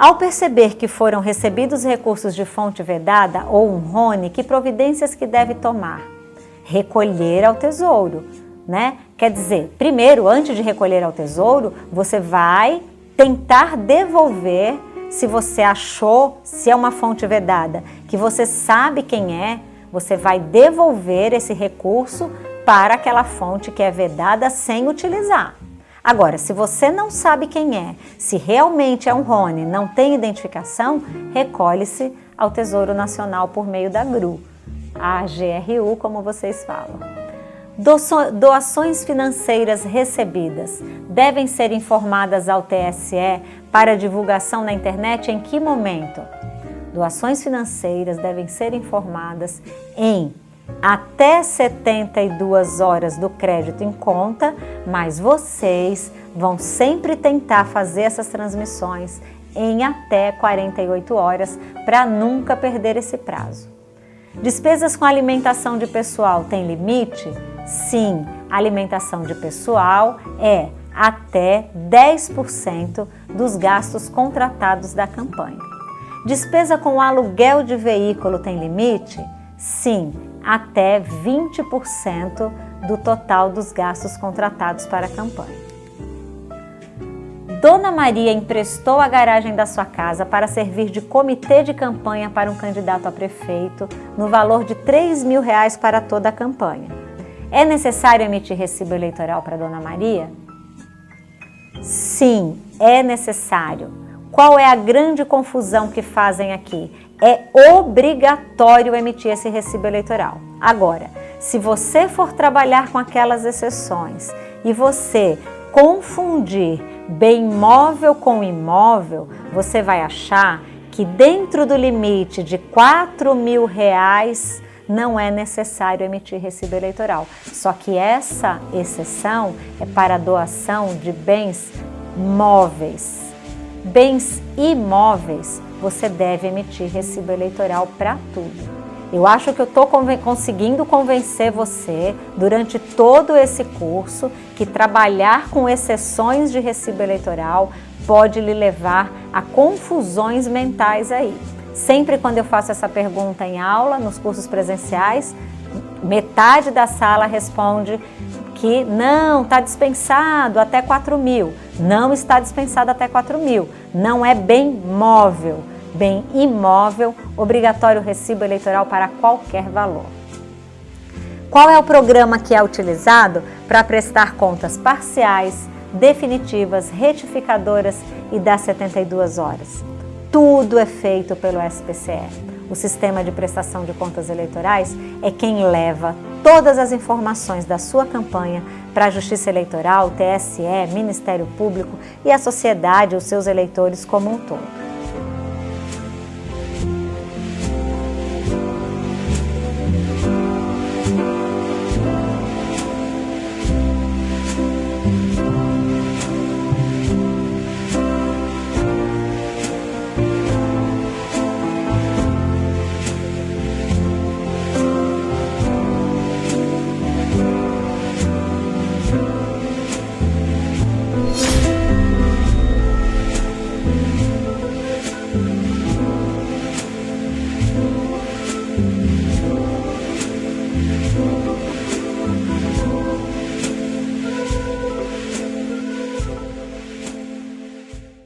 Ao perceber que foram recebidos recursos de fonte vedada ou um RONE, que providências que deve tomar? Recolher ao tesouro, né? Quer dizer, primeiro, antes de recolher ao tesouro, você vai tentar devolver se você achou, se é uma fonte vedada, que você sabe quem é, você vai devolver esse recurso para aquela fonte que é vedada sem utilizar. Agora, se você não sabe quem é, se realmente é um Rony, não tem identificação, recolhe-se ao Tesouro Nacional por meio da GRU, a GRU, como vocês falam. Doações financeiras recebidas devem ser informadas ao TSE para divulgação na internet em que momento? Doações financeiras devem ser informadas em até 72 horas do crédito em conta, mas vocês vão sempre tentar fazer essas transmissões em até 48 horas para nunca perder esse prazo. Despesas com alimentação de pessoal tem limite? Sim, alimentação de pessoal é até 10% dos gastos contratados da campanha. Despesa com aluguel de veículo tem limite? Sim, até 20% do total dos gastos contratados para a campanha. Dona Maria emprestou a garagem da sua casa para servir de comitê de campanha para um candidato a prefeito no valor de 3 mil reais para toda a campanha. É necessário emitir recibo eleitoral para Dona Maria? Sim, é necessário. Qual é a grande confusão que fazem aqui? é obrigatório emitir esse recibo eleitoral. Agora, se você for trabalhar com aquelas exceções e você confundir bem móvel com imóvel, você vai achar que dentro do limite de 4 mil reais não é necessário emitir recibo eleitoral. Só que essa exceção é para doação de bens móveis. Bens imóveis você deve emitir recibo eleitoral para tudo. Eu acho que eu estou conseguindo convencer você durante todo esse curso que trabalhar com exceções de recibo eleitoral pode lhe levar a confusões mentais aí. Sempre quando eu faço essa pergunta em aula, nos cursos presenciais, metade da sala responde que não, está dispensado até 4 mil. Não está dispensado até 4 mil. Não é bem móvel bem imóvel, obrigatório recibo eleitoral para qualquer valor. Qual é o programa que é utilizado para prestar contas parciais, definitivas, retificadoras e das 72 horas? Tudo é feito pelo SPCE. O Sistema de Prestação de Contas Eleitorais é quem leva todas as informações da sua campanha para a Justiça Eleitoral, TSE, Ministério Público e a sociedade, os seus eleitores como um todo.